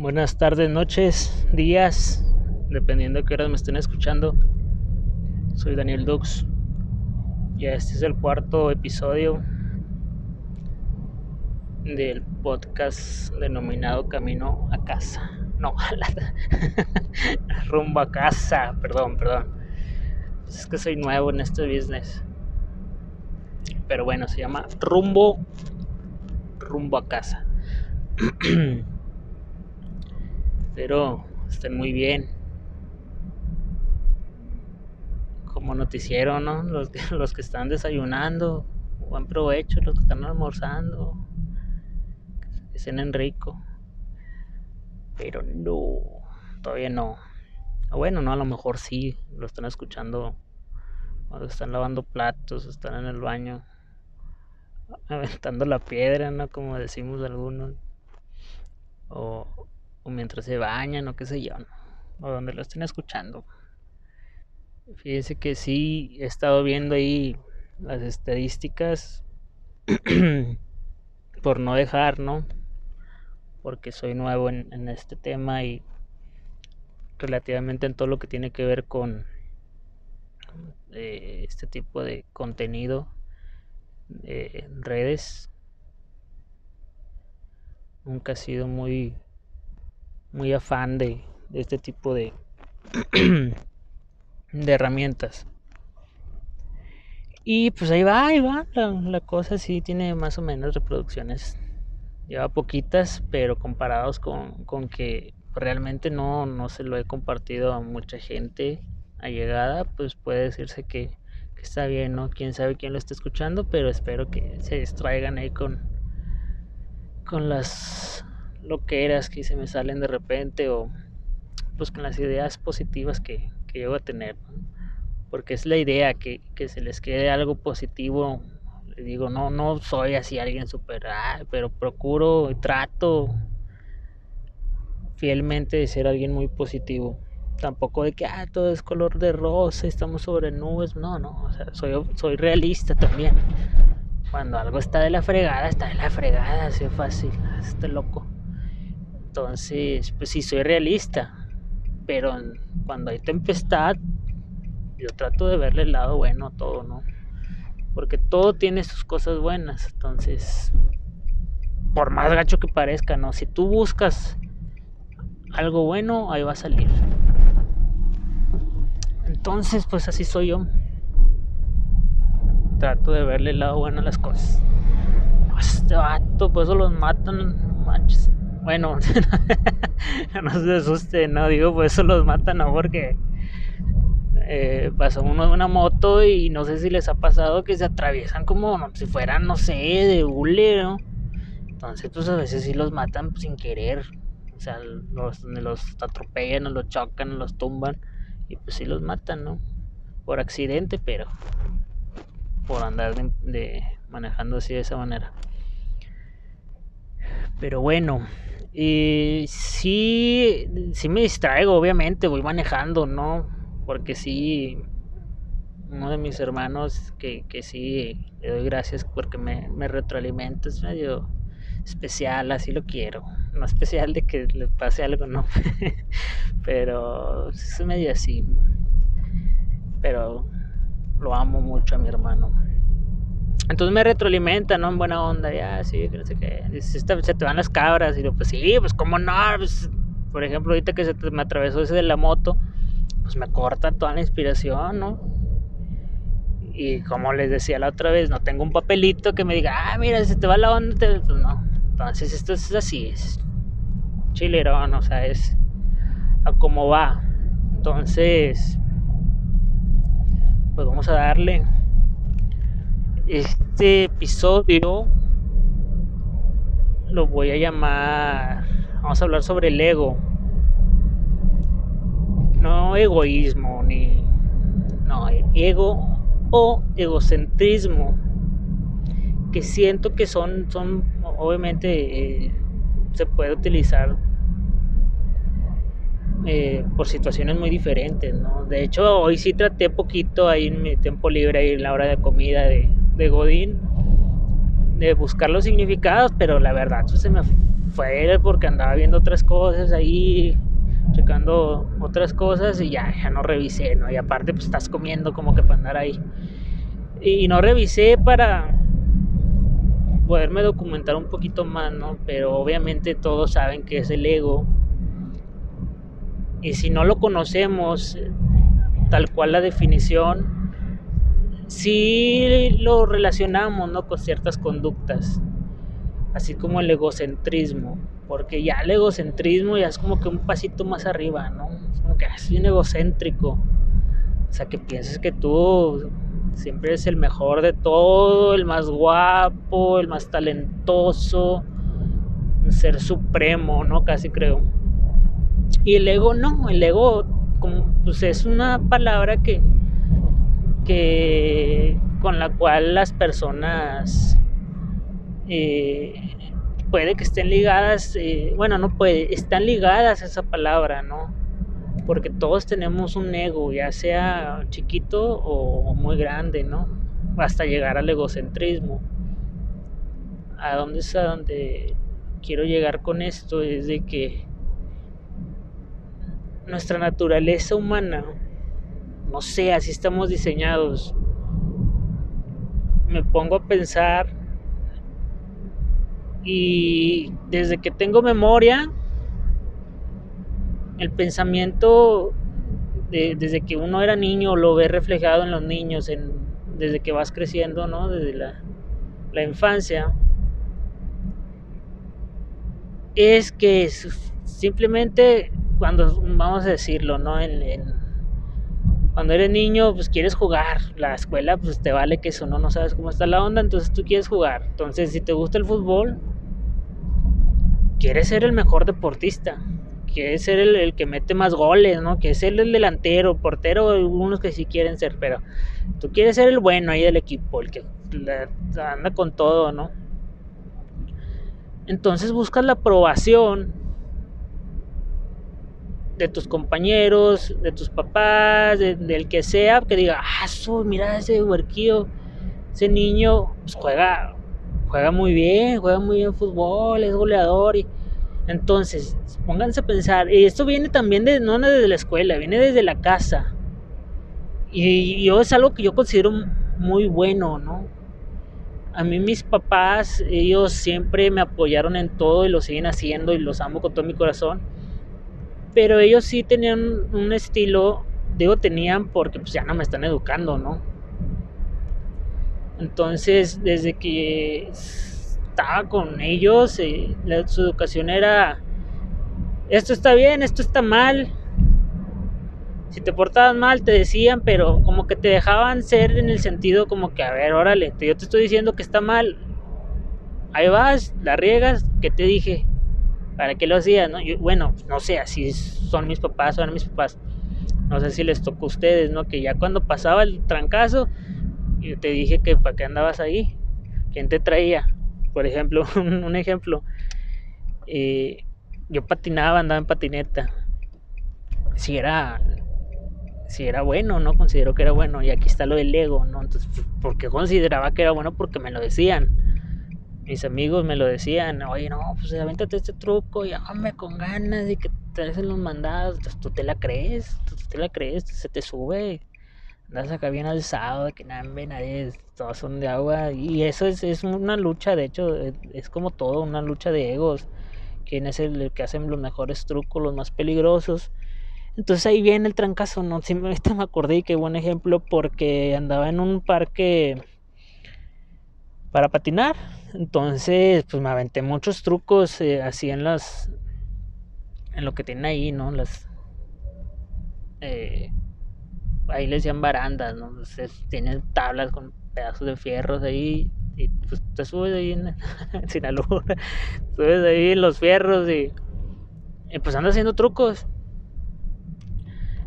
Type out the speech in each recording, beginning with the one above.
Buenas tardes, noches, días, dependiendo de qué horas me estén escuchando. Soy Daniel Dux. Ya este es el cuarto episodio del podcast denominado Camino a casa. No, rumbo a casa, perdón, perdón. Pues es que soy nuevo en este business. Pero bueno, se llama Rumbo rumbo a casa. Pero estén muy bien. Como noticiero, ¿no? Los que, los que están desayunando, buen provecho, los que están almorzando, que cenen rico. Pero no, todavía no. Bueno, no, a lo mejor sí, lo están escuchando cuando están lavando platos, están en el baño, aventando la piedra, ¿no? Como decimos algunos. O, mientras se bañan o qué sé yo, O donde lo estén escuchando. Fíjense que sí he estado viendo ahí las estadísticas por no dejar, ¿no? Porque soy nuevo en, este tema y relativamente en todo lo que tiene que ver con eh, este tipo de contenido en redes nunca he sido muy muy afán de, este tipo de de herramientas y pues ahí va ahí va la, cosa sí tiene más o menos reproducciones lleva poquitas pero comparados con, con que realmente no, no se lo he compartido a mucha gente allegada pues puede decirse que está bien, ¿no? Quién sabe quién lo está escuchando, pero espero que se distraigan ahí con, con las loqueras que se me salen de repente o pues con las ideas positivas que, que voy a tener, porque es la idea que, que, se les quede algo positivo. Les digo, no, no soy así alguien súper, pero procuro y trato fielmente de ser alguien muy positivo tampoco de que ah, todo es color de rosa, estamos sobre nubes, no, no, o sea, soy, soy realista también. Cuando algo está de la fregada, está de la fregada, así fácil, este loco. Entonces, pues sí, soy realista, pero cuando hay tempestad, yo trato de verle el lado bueno a todo, ¿no? Porque todo tiene sus cosas buenas, entonces, por más gacho que parezca, ¿no? Si tú buscas algo bueno, ahí va a salir. Entonces, pues así soy yo. Trato de verle el lado bueno a las cosas. Este vato, pues eso los matan, manches. Bueno, no se asuste, no digo, pues eso los matan, no porque eh, pasó uno de una moto y no sé si les ha pasado que se atraviesan como si fueran, no sé, de hule. Entonces, pues a veces sí los matan sin querer. O sea, los, los atropellan, o los chocan, o los tumban y pues sí los matan, ¿no? Por accidente, pero por andar de, manejando así de esa manera. Pero bueno, y sí, sí me distraigo, obviamente, voy manejando, ¿no? Porque sí, uno de mis hermanos que, que sí le doy gracias porque me, me retroalimenta, es medio especial, así lo quiero. No especial de que le pase algo, no. Pero es medio así. Pero lo amo mucho a mi hermano. Entonces me retroalimenta, ¿no? En buena onda, ya, sí, no sé qué. Se te van las cabras. Y yo, pues sí, pues cómo no. Pues, por ejemplo, ahorita que se me atravesó ese de la moto, pues me corta toda la inspiración, ¿no? Y como les decía la otra vez, no tengo un papelito que me diga, ah, mira, se te va la onda, pues no. Entonces esto es así, es chilerón, o sea, es a cómo va. Entonces, pues vamos a darle este episodio lo voy a llamar vamos a hablar sobre el ego no egoísmo ni no ego o egocentrismo que siento que son son obviamente eh, se puede utilizar eh, por situaciones muy diferentes, ¿no? De hecho, hoy sí traté poquito ahí en mi tiempo libre, ahí en la hora de comida de, de Godín, de buscar los significados, pero la verdad pues, se me fue porque andaba viendo otras cosas ahí, checando otras cosas y ya, ya no revisé, ¿no? Y aparte pues estás comiendo como que para andar ahí. Y no revisé para poderme documentar un poquito más, ¿no? Pero obviamente todos saben que es el ego. Y si no lo conocemos, tal cual la definición, sí lo relacionamos, ¿no? Con ciertas conductas. Así como el egocentrismo. Porque ya el egocentrismo ya es como que un pasito más arriba, ¿no? Es como que es bien egocéntrico. O sea, que pienses que tú Siempre es el mejor de todo, el más guapo, el más talentoso, un ser supremo, ¿no? Casi creo. Y el ego no, el ego como, pues es una palabra que, que con la cual las personas eh, puede que estén ligadas, eh, bueno, no puede, están ligadas a esa palabra, ¿no? porque todos tenemos un ego, ya sea chiquito o muy grande, ¿no? Hasta llegar al egocentrismo. ¿A dónde es a donde quiero llegar con esto? Es de que nuestra naturaleza humana, no sé, así estamos diseñados. Me pongo a pensar y desde que tengo memoria, el pensamiento desde que uno era niño lo ve reflejado en los niños, en, desde que vas creciendo, ¿no? Desde la, infancia, es que simplemente cuando, vamos a decirlo, ¿no? Cuando eres niño, pues quieres jugar. La escuela, pues te vale que eso, ¿no? No sabes cómo está la onda, entonces tú quieres jugar. Entonces, si te gusta el fútbol, quieres ser el mejor deportista que es ser el, que mete más goles, ¿no? Que es ser el delantero, portero, algunos que sí quieren ser, pero tú quieres ser el bueno ahí del equipo, el que anda con todo, ¿no? Entonces buscas la aprobación de tus compañeros, de tus papás, del que sea, que diga, ah, su, mira ese huerquillo, ese niño, pues juega, juega muy bien, juega muy bien fútbol, es goleador y entonces, pónganse a pensar, y esto viene también de, no desde la escuela, viene desde la casa. Y yo es algo que yo considero muy bueno, ¿no? A mí mis papás, ellos siempre me apoyaron en todo y lo siguen haciendo y los amo con todo mi corazón. Pero ellos sí tenían un estilo, digo tenían porque pues ya no me están educando, ¿no? Entonces, desde que estaba con ellos, eh, su educación era, esto está bien, esto está mal. Si te portabas mal, te decían, pero como que te dejaban ser en el sentido como que, a ver, órale, yo te estoy diciendo que está mal. Ahí vas, la riegas, ¿qué te dije? ¿Para qué lo hacías? No? bueno, no sé, así son mis papás, son mis papás. No sé si les tocó a ustedes, ¿no? Que ya cuando pasaba el trancazo, yo te dije que para qué andabas ahí, quién te traía. Por ejemplo, un, ejemplo, eh, yo patinaba, andaba en patineta. Si era, si era bueno, no considero que era bueno. Y aquí está lo del ego, ¿no? Entonces, ¿por qué consideraba que era bueno? Porque me lo decían. Mis amigos me lo decían, oye, no, pues avéntate este truco y hágame con ganas y que te hacen los mandados. Tú te la crees, tú te la crees, se te sube andas acá bien alzado, de que nada, nadie, todos son de agua. Y eso es, es una lucha, de hecho, es, como todo, una lucha de egos. Quién es el, que hacen los mejores trucos, los más peligrosos. Entonces ahí viene el trancazo, ¿no? Simplemente me acordé y qué buen ejemplo porque andaba en un parque para patinar. Entonces, pues me aventé muchos trucos eh, así en las. en lo que tienen ahí, ¿no? Las. Eh, ahí les decían barandas, ¿no? tienen tablas con pedazos de fierros ahí y pues te subes ahí en, Sinaloa, subes ahí en los fierros y, pues andas haciendo trucos.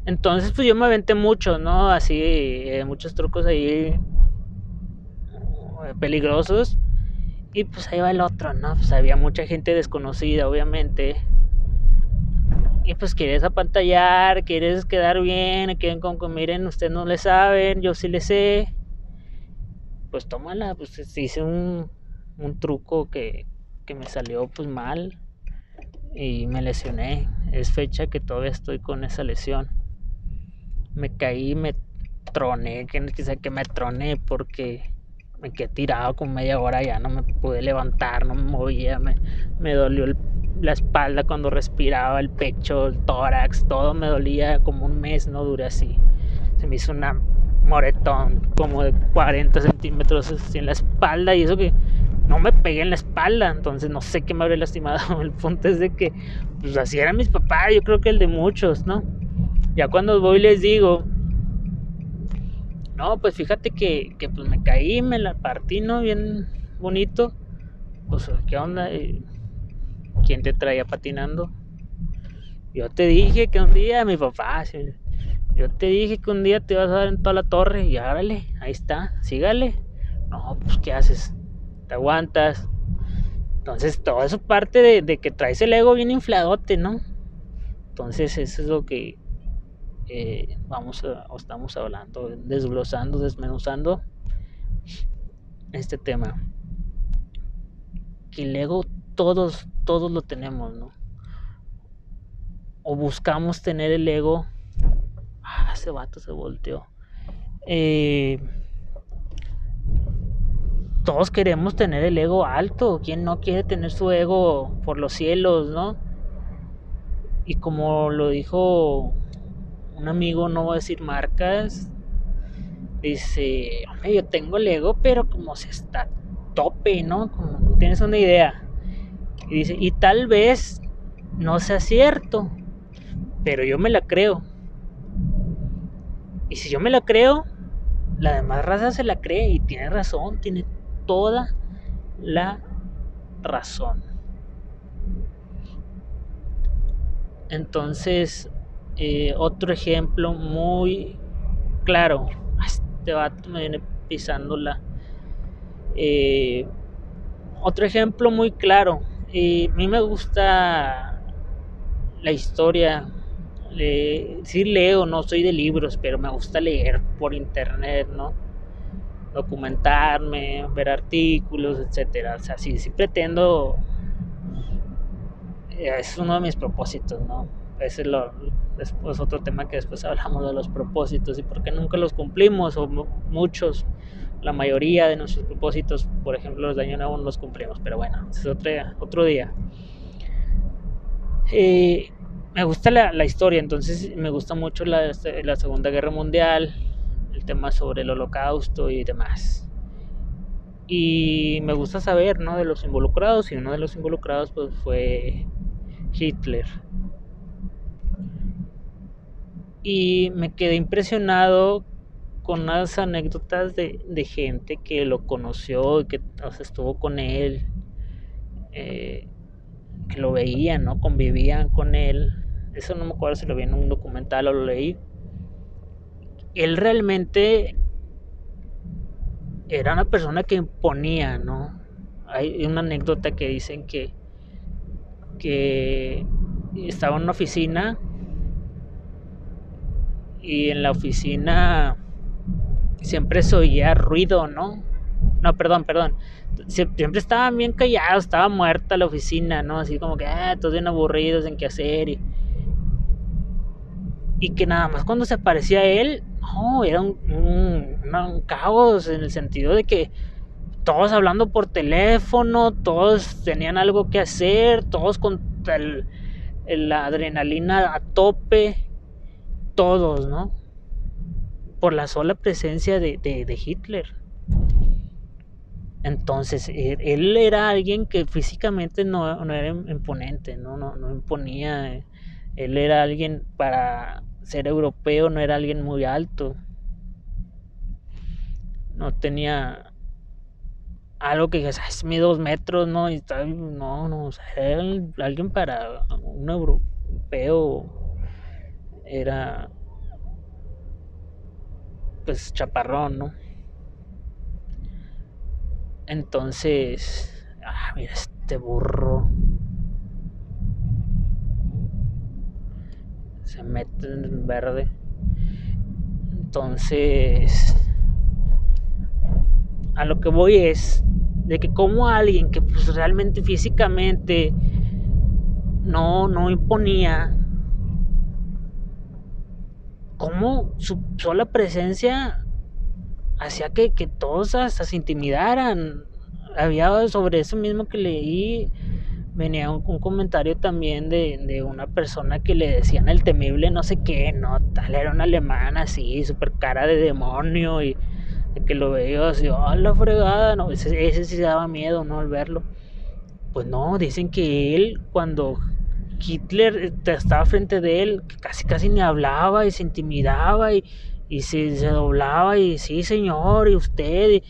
Entonces pues yo me aventé mucho, ¿no? Así, eh, muchos trucos ahí eh, peligrosos. Y pues ahí va el otro, ¿no? Pues había mucha gente desconocida, obviamente y pues quieres apantallar, quieres quedar bien, quieren con que miren, ustedes no le saben, yo sí le sé. Pues tómala, pues hice un, un truco que, que me salió pues mal y me lesioné. Es fecha que todavía estoy con esa lesión. Me caí, me troné, que quizá que me troné porque me quedé tirado con media hora, ya no me pude levantar, no me movía, me, me dolió la espalda cuando respiraba, el pecho, el tórax, todo me dolía como un mes, no duré así. Se me hizo una moretón como de 40 centímetros en la espalda y eso que no me pegué en la espalda, entonces no sé qué me habría lastimado. El punto es que, pues así eran mis papás, yo creo que el de muchos, ¿no? Ya cuando voy les digo, no, pues fíjate que, que pues me caí, me la partí, ¿no? Bien bonito. Pues, ¿qué onda? ¿Quién te traía patinando? Yo te dije que un día, mi papá, yo te dije que un día te vas a dar en toda la torre y árale, ahí está, sígale. No, pues ¿qué haces? Te aguantas. Entonces todo eso parte de, que traes el ego bien infladote, ¿no? Entonces eso es lo que eh, vamos o estamos hablando, desglosando, desmenuzando este tema. Que el ego todos, todos lo tenemos, ¿no? O buscamos tener el ego Ah, ese vato se volteó. Eh, todos queremos tener el ego alto. ¿Quién no quiere tener su ego por los cielos, no? Y como lo dijo un amigo, no voy a decir marcas, dice, hombre, yo tengo el ego, pero como se está tope, ¿no? Como no tienes una idea. Y dice, y tal vez no sea cierto, pero yo me la creo. Y si yo me la creo, la demás raza se la cree y tiene razón, tiene toda la razón. Entonces, eh, otro ejemplo muy claro. Este vato me viene pisando la. Eh, otro ejemplo muy claro. a mí me gusta la historia sí leo, no soy de libros, pero me gusta leer por internet, ¿no? Documentarme, ver artículos, etcétera. O sea, sí, sí pretendo. Eh, es uno de mis propósitos, ¿no? Ese es lo, después otro tema que después hablamos de los propósitos y por qué nunca los cumplimos, o muchos, la mayoría de nuestros propósitos, por ejemplo, los de Año no los cumplimos, pero bueno, ese es otro, otro día. Me gusta la, historia, entonces me gusta mucho la, la, Segunda Guerra Mundial, el tema sobre el holocausto y demás. Y me gusta saber, ¿no? De los involucrados, y uno de los involucrados pues fue Hitler. Y me quedé impresionado con unas anécdotas de, de gente que lo conoció y que estuvo con él. Eh, que lo veían, ¿no? Convivían con él. Eso no me acuerdo si lo vi en un documental o lo leí. Él realmente era una persona que imponía, ¿no? Hay una anécdota que dicen que, que estaba en una oficina y en la oficina siempre se oía ruido, ¿no? No, perdón, perdón siempre estaban bien callados, estaba muerta la oficina, ¿no? Así como que, ah, todos bien aburridos en qué hacer. Y, y que nada más cuando se aparecía él, no, era un, un, caos en el sentido de que todos hablando por teléfono, todos tenían algo que hacer, todos con la adrenalina a tope, todos, ¿no? Por la sola presencia de, Hitler. Entonces, e, él era alguien que físicamente no, era imponente, ¿no? No, no imponía. Eh, él era alguien, para ser europeo, no era alguien muy alto. No tenía algo que es mi dos metros, ¿no? Y no, no, o sea, era alguien para un europeo. Era, pues, chaparrón, ¿no? Entonces, ah, mira este burro. Se mete en verde. Entonces, a lo que voy es de que como alguien que pues realmente físicamente no, no imponía, como su sola presencia hacía que, todos hasta se intimidaran. Había sobre eso mismo que leí, venía un, comentario también de, una persona que le decían el temible no sé qué, no, tal, era una alemana así, súper cara de demonio y que lo veía así, oh, la fregada, no, ese, ese sí daba miedo, ¿no? Al verlo. Pues no, dicen que él cuando Hitler estaba frente de él, casi casi ni hablaba y se intimidaba y, y se, doblaba y sí señor y usted,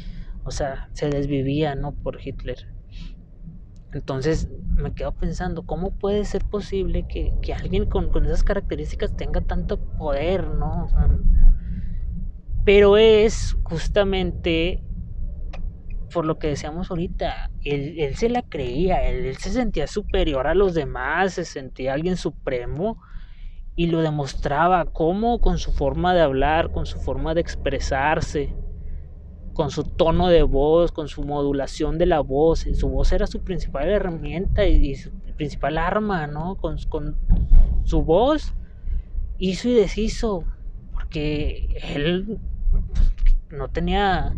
o sea, se desvivía, ¿no? Por Hitler. Entonces me quedo pensando, ¿cómo puede ser posible que, que alguien con, con, esas características tenga tanto poder, ¿no? Pero es justamente por lo que decíamos ahorita, él, él se la creía, él, se sentía superior a los demás, se sentía alguien supremo y lo demostraba como con su forma de hablar, con su forma de expresarse, con su tono de voz, con su modulación de la voz. Su voz era su principal herramienta y, su principal arma, ¿no? Con, con su voz hizo y deshizo, porque él no tenía,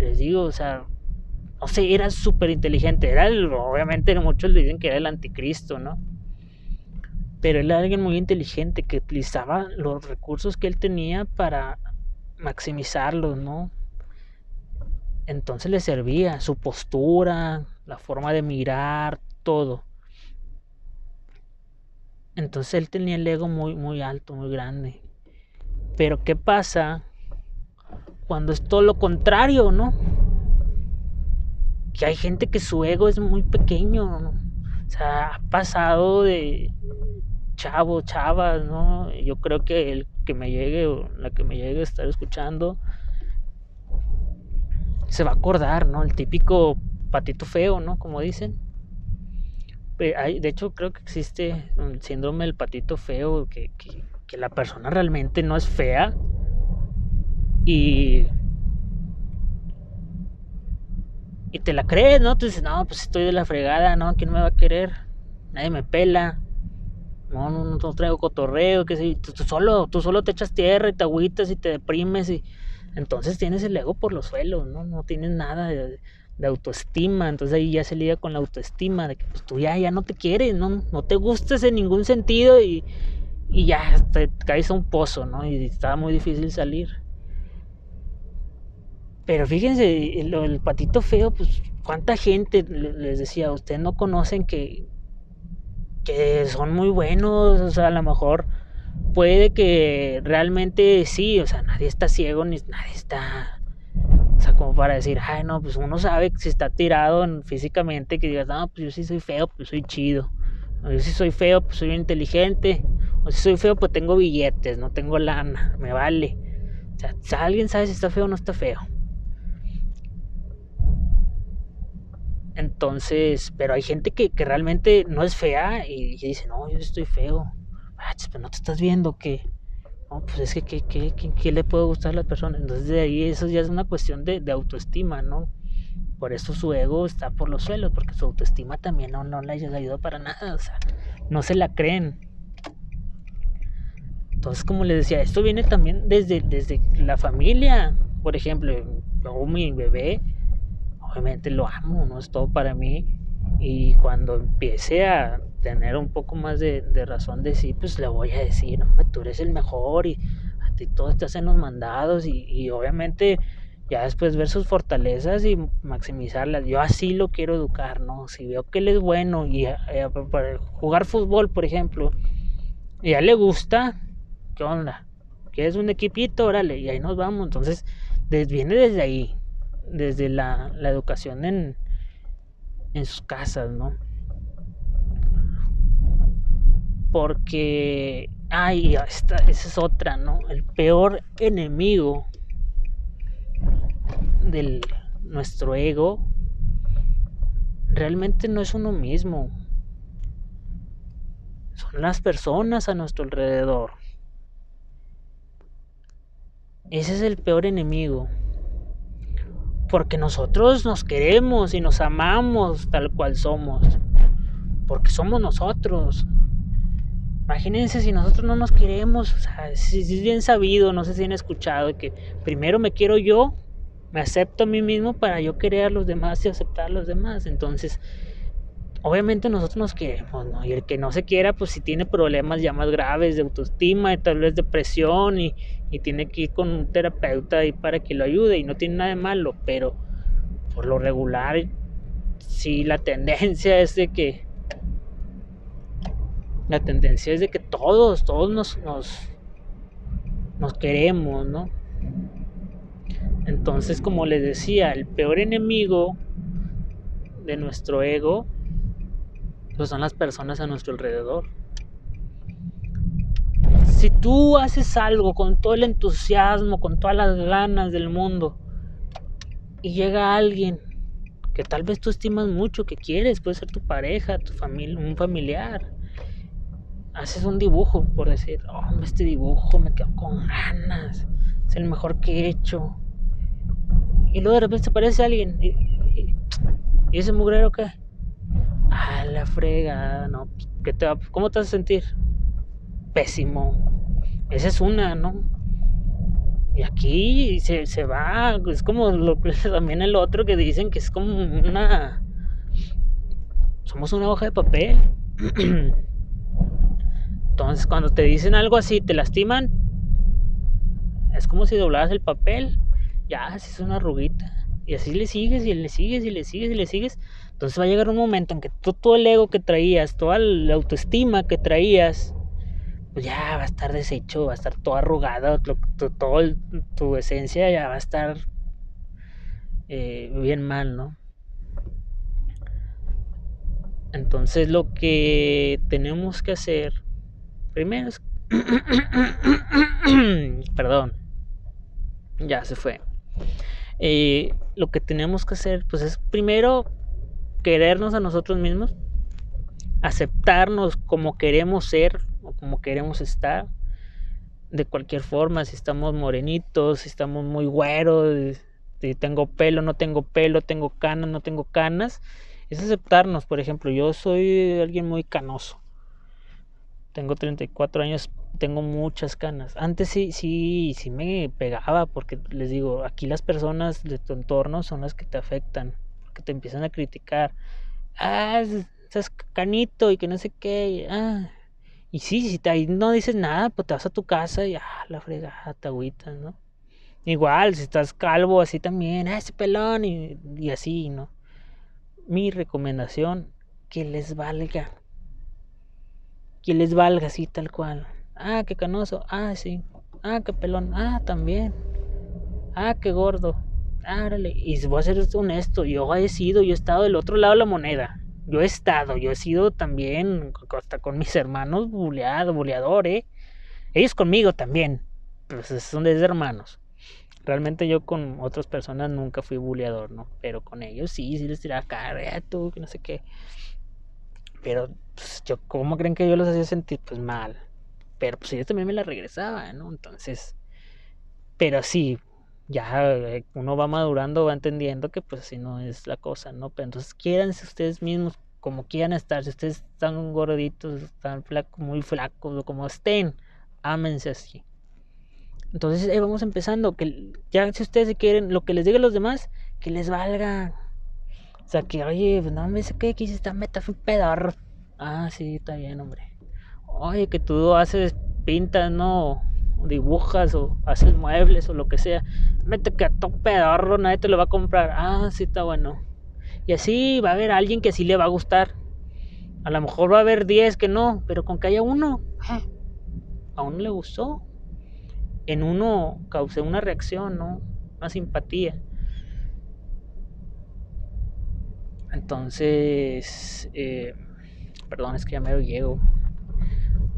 les digo, o sea, no sé, era súper inteligente. Era obviamente muchos le dicen que era el anticristo, ¿no? Pero él era alguien muy inteligente que utilizaba los recursos que él tenía para maximizarlos, ¿no? Entonces le servía su postura, la forma de mirar, todo. Entonces él tenía el ego muy, muy alto, muy grande. Pero ¿qué pasa cuando es todo lo contrario, ¿no? Que hay gente que su ego es muy pequeño, ¿no? O sea, ha pasado de chavo, chavas, ¿no? Yo creo que el que me llegue o la que me llegue a estar escuchando se va a acordar, ¿no? El típico patito feo, ¿no? Como dicen. De hecho, creo que existe el síndrome del patito feo, que, la persona realmente no es fea, y, y te la crees, ¿no? Tú dices, no, pues estoy de la fregada, ¿no? ¿Quién me va a querer? Nadie me pela. No, no, no traigo cotorreo, que si tú, solo, tú solo te echas tierra y te agüitas y te deprimes y entonces tienes el ego por los suelos, ¿no? No tienes nada de, autoestima, entonces ahí ya se liga con la autoestima, de que pues tú ya, ya no te quieres, ¿no? No te gustas en ningún sentido y, y ya te caes a un pozo, ¿no? Y está muy difícil salir. Pero fíjense, el, patito feo, pues, ¿cuánta gente les decía? Ustedes no conocen que, que son muy buenos, o sea, a lo mejor puede que realmente sí, o sea, nadie está ciego ni nadie está, o sea, como para decir, ay, no, pues uno sabe si está tirado físicamente, que digas, no, pues yo sí soy feo, pues soy chido, o yo sí soy feo, pues soy inteligente, o si soy feo, pues tengo billetes, no tengo lana, me vale. O sea, alguien sabe si está feo o no está feo. Entonces, pero hay gente que, realmente no es fea y, dice, no, yo estoy feo. Ah, pero no te estás viendo que... Pues es que ¿qué, qué, qué, le puede gustar a la persona? Entonces de ahí eso ya es una cuestión de, autoestima, ¿no? Por eso su ego está por los suelos, porque su autoestima también no, no le ha ayudado para nada, o sea, no se la creen. Entonces, como les decía, esto viene también desde, desde la familia. Por ejemplo, yo, mi bebé, obviamente lo amo, no es todo para mí. Y cuando empiece a tener un poco más de, razón de sí, pues le voy a decir, no, tú eres el mejor y a ti todo te hacen los mandados y, obviamente ya después ver sus fortalezas y maximizarlas. Yo así lo quiero educar, ¿no? Si veo que él es bueno y eh, para jugar fútbol, por ejemplo, y le gusta, ¿qué onda? ¿Quieres un equipito? Órale, y ahí nos vamos. Entonces, viene desde ahí desde la, educación en, en sus casas, ¿no? Porque, ay, esta, esa es otra, ¿no? El peor enemigo de nuestro ego realmente no es uno mismo. Son las personas a nuestro alrededor. Ese es el peor enemigo porque nosotros nos queremos y nos amamos tal cual somos. Porque somos nosotros. Imagínense si nosotros no nos queremos, o sea, si es bien sabido, no sé si han escuchado, que primero me quiero yo, me acepto a mí mismo para yo querer a los demás y aceptar a los demás. Entonces, obviamente nosotros nos queremos, ¿no? Y el que no se quiera, pues si tiene problemas ya más graves de autoestima, y tal vez depresión y, y tiene que ir con un terapeuta ahí para que lo ayude y no tiene nada de malo, pero por lo regular sí la tendencia es de que la tendencia es de que todos, todos nos, nos, queremos, ¿no? Entonces, como les decía, el peor enemigo de nuestro ego pues son las personas a nuestro alrededor. Si tú haces algo con todo el entusiasmo, con todas las ganas del mundo, y llega alguien que tal vez tú estimas mucho, que quieres, puede ser tu pareja, tu familia, un familiar, haces un dibujo, por decir, oh, este dibujo me quedo con ganas, es el mejor que he hecho. Y luego de repente aparece alguien, y, ese mugrero qué? Ah, la frega, no, ¿qué te ¿cómo te vas a sentir? Pésimo. Esa es una, ¿no? Y aquí se, se va, es como lo, también el otro que dicen que es como una... Somos una hoja de papel. Entonces, cuando te dicen algo así, te lastiman, es como si doblaras el papel, ya, así es una arruguita. Y así le sigues y le sigues y le sigues y le sigues. Entonces va a llegar un momento en que todo el ego que traías, toda la autoestima que traías, pues ya va a estar deshecho, va a estar todo arrugado, todo tu esencia ya va a estar eh, bien mal, ¿no? Entonces lo que tenemos que hacer Primero es... Perdón. Ya se fue. Eh, lo que tenemos que hacer, pues es primero querernos a nosotros mismos, aceptarnos como queremos ser o como queremos estar, de cualquier forma, si estamos morenitos, si estamos muy güeros, si tengo pelo, no tengo pelo, tengo canas, no tengo canas, es aceptarnos, por ejemplo, yo soy alguien muy canoso, tengo 34 años, tengo muchas canas. Antes sí, sí, sí me pegaba porque les digo, aquí las personas de tu entorno son las que te afectan, que te empiezan a criticar. Ah, estás canito y que no sé qué. Ah. Y sí, si te, ahí no dices nada, pues te vas a tu casa y ah, la fregada, te ¿no? Igual, si estás calvo, así también, ah, ese pelón y, y así, ¿no? Mi recomendación, que les valga que les valga así tal cual. Ah, qué canoso. Ah, sí. Ah, qué pelón. Ah, también. Ah, qué gordo. Ah, Y voy a ser honesto, yo he sido, yo he estado del otro lado de la moneda. Yo he estado, yo he sido también, hasta con mis hermanos, buleado, buleador, ¿eh? Ellos conmigo también. Pues son de hermanos. Realmente yo con otras personas nunca fui buleador, ¿no? Pero con ellos sí, sí les tiraba cara, tú, que no sé qué. Pero, pues, yo, ¿cómo creen que yo los hacía sentir? Pues mal. Pero, pues, yo también me la regresaba, ¿no? Entonces, pero sí, ya eh, uno va madurando, va entendiendo que, pues, así no es la cosa, ¿no? Pero entonces, quiéranse ustedes mismos como quieran estar. Si ustedes están gorditos, están flacos, muy flacos, o como estén, ámense así. Entonces, vamos empezando. Que ya, si ustedes quieren, lo que les digan los demás, que les valga o sea, que, oye, pues, no me sé qué quisiste meta, fue un pedorro. Ah, sí, está bien, hombre. Oye, que tú haces pintas, ¿no? Dibujas o haces muebles o lo que sea. Mete que a tu pedorro nadie te lo va a comprar. Ah, sí, está bueno. Y así va a haber alguien que sí le va a gustar. A lo mejor va a haber 10 que no, pero con que haya uno, eh, a uno le gustó. En uno causé una reacción, ¿no? Una simpatía. Entonces, eh, perdón, es que ya me lo llego.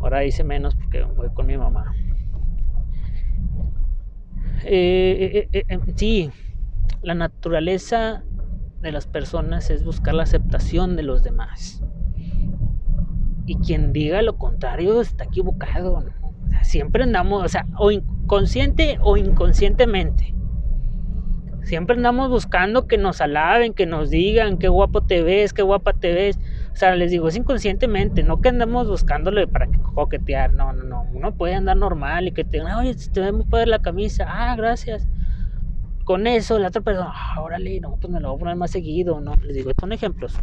Ahora hice menos porque voy con mi mamá. Eh, eh, sí, la naturaleza de las personas es buscar la aceptación de los demás. Y quien diga lo contrario está equivocado. siempre andamos, o sea, o o inconscientemente. Siempre andamos buscando que nos alaben, que nos digan qué guapo te ves, qué guapa te ves. O sea, les digo, es inconscientemente, no que andamos buscándole para coquetear, no, no, no. Uno puede andar normal y que te digan, oye, te ve muy padre la camisa, ah, gracias. Con eso, la otra persona, ah, órale, no, pues me lo voy a más seguido, ¿no? Les digo, son ejemplos.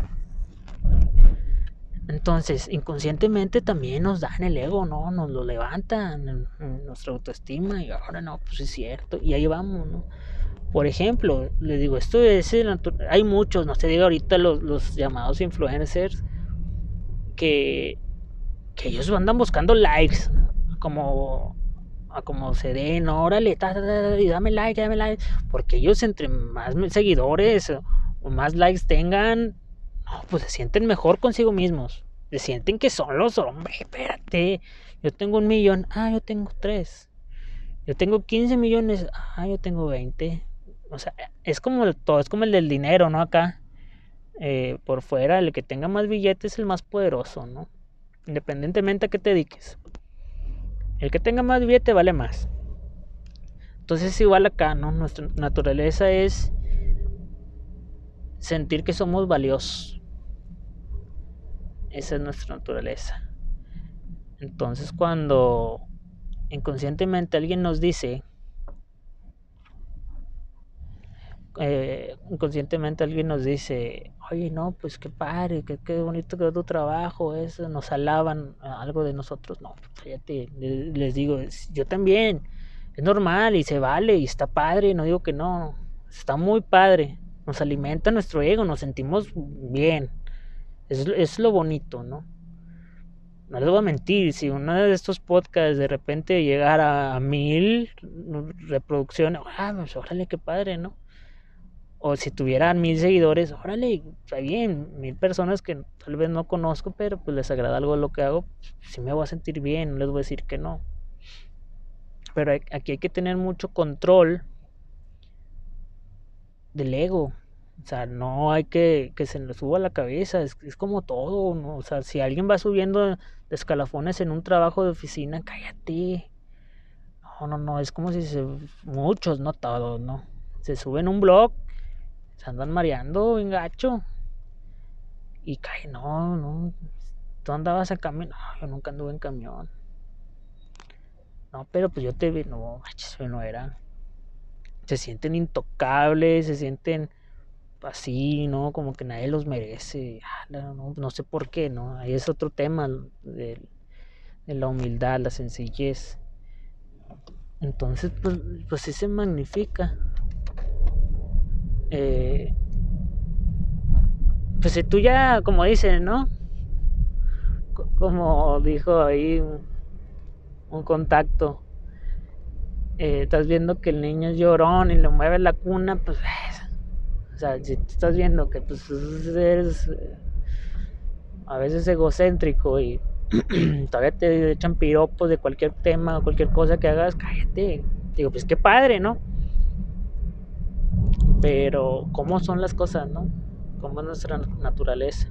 Entonces, inconscientemente también nos dan el ego, ¿no? Nos lo levantan, nuestra autoestima, y ahora no, pues es cierto, y ahí vamos, ¿no? Por ejemplo, les digo, esto es hay muchos, no sé, digo ahorita los, los llamados influencers que, que ellos andan buscando likes, como a como se den, órale, y dame like, dame like, porque ellos entre más seguidores o más likes tengan, pues se sienten mejor consigo mismos, se sienten que son los hombres, espérate, yo tengo un millón, ah, yo tengo tres, yo tengo 15 millones, ah, yo tengo 20, o sea, es como todo, es como el del dinero, ¿no? Acá, eh, por fuera, el que tenga más billetes es el más poderoso, ¿no? Independientemente a qué te dediques. El que tenga más billete vale más. Entonces igual acá, ¿no? Nuestra naturaleza es sentir que somos valiosos. Esa es nuestra naturaleza. Entonces cuando inconscientemente alguien nos dice eh, inconscientemente alguien nos dice, oye, no, pues qué padre, qué, qué bonito quedó tu trabajo, eso, nos alaban algo de nosotros. No, fíjate, les digo, yo también, es normal y se vale y está padre, no digo que no, está muy padre, nos alimenta nuestro ego, nos sentimos bien, es, es lo bonito, ¿no? No les voy a mentir, si uno de estos podcasts de repente llegara a mil reproducciones, ah, pues órale, qué padre, ¿no? O si tuvieran mil seguidores, órale, está bien, mil personas que tal vez no conozco, pero pues les agrada algo lo que hago, si me voy a sentir bien, no les voy a decir que no. Pero aquí hay que tener mucho control del ego. O sea, no hay que que se le suba la cabeza, es, como todo. O sea, si alguien va subiendo de escalafones en un trabajo de oficina, cállate. No, no, no, es como si se, muchos, no todos, ¿no? Se suben un blog se andan mareando bien gacho. Y cae, no, no. Tú andabas a camión. No, yo nunca anduve en camión. No, pero pues yo te vi. No, eso no era. Se sienten intocables, se sienten así, ¿no? Como que nadie los merece. Ah, no, no, sé por qué, ¿no? Ahí es otro tema de, de la humildad, la sencillez. Entonces, pues, pues sí se magnifica. Eh, pues si tú ya, como dicen, ¿no? Como dijo ahí un, contacto, eh, estás viendo que el niño es llorón y le mueve la cuna, pues, o sea, si estás viendo que pues eres a veces egocéntrico y todavía te echan piropos de cualquier tema o cualquier cosa que hagas, cállate. Digo, pues qué padre, ¿no? Pero cómo son las cosas, ¿no? Cómo es nuestra naturaleza.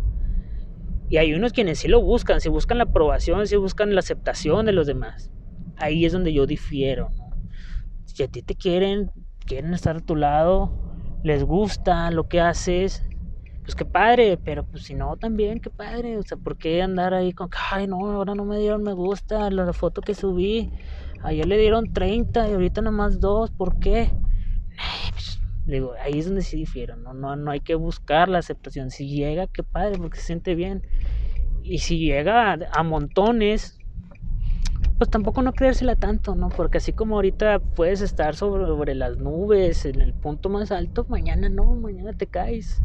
Y hay unos quienes sí lo buscan, si buscan la aprobación, si buscan la aceptación de los demás. Ahí es donde yo difiero, ¿no? Si a ti te quieren, quieren estar a tu lado, les gusta lo que haces, pues qué padre, pero pues si no también, qué padre, o sea, ¿por qué andar ahí con, ay no, ahora no me dieron me gusta la foto que subí, ayer le dieron 30 y ahorita nomás dos, ¿por qué? Pues, digo, ahí es donde sí difiero, ¿no? No, no hay que buscar la aceptación. Si llega, qué padre, porque se siente bien. Y si llega a, montones, pues tampoco no creérsela tanto, ¿no? Porque así como ahorita puedes estar sobre, sobre, las nubes, en el punto más alto, mañana no, mañana te caes.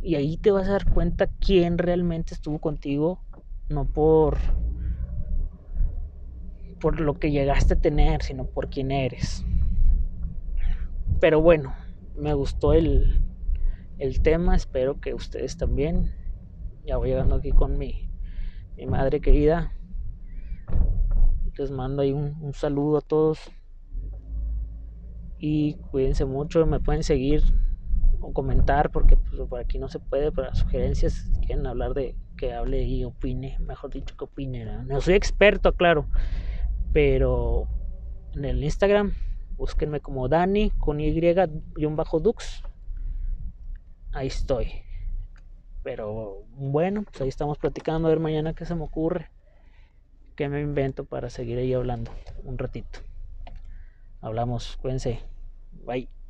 Y ahí te vas a dar cuenta quién realmente estuvo contigo, no por por lo que llegaste a tener, sino por quién eres. Pero bueno, me gustó el, tema, espero que ustedes también. Ya voy llegando aquí con mi, mi madre querida. Les mando ahí un, saludo a todos. Y cuídense mucho, me pueden seguir o comentar porque pues, por aquí no se puede, las sugerencias quieren hablar de que hable y opine, mejor dicho que opine. No, no soy experto, claro, pero en el Instagram Búsquenme como Dani con Y y un bajo Dux. Ahí estoy. Pero bueno, pues ahí estamos platicando a ver mañana qué se me ocurre. Qué me invento para seguir ahí hablando un ratito. Hablamos, cuídense. Bye.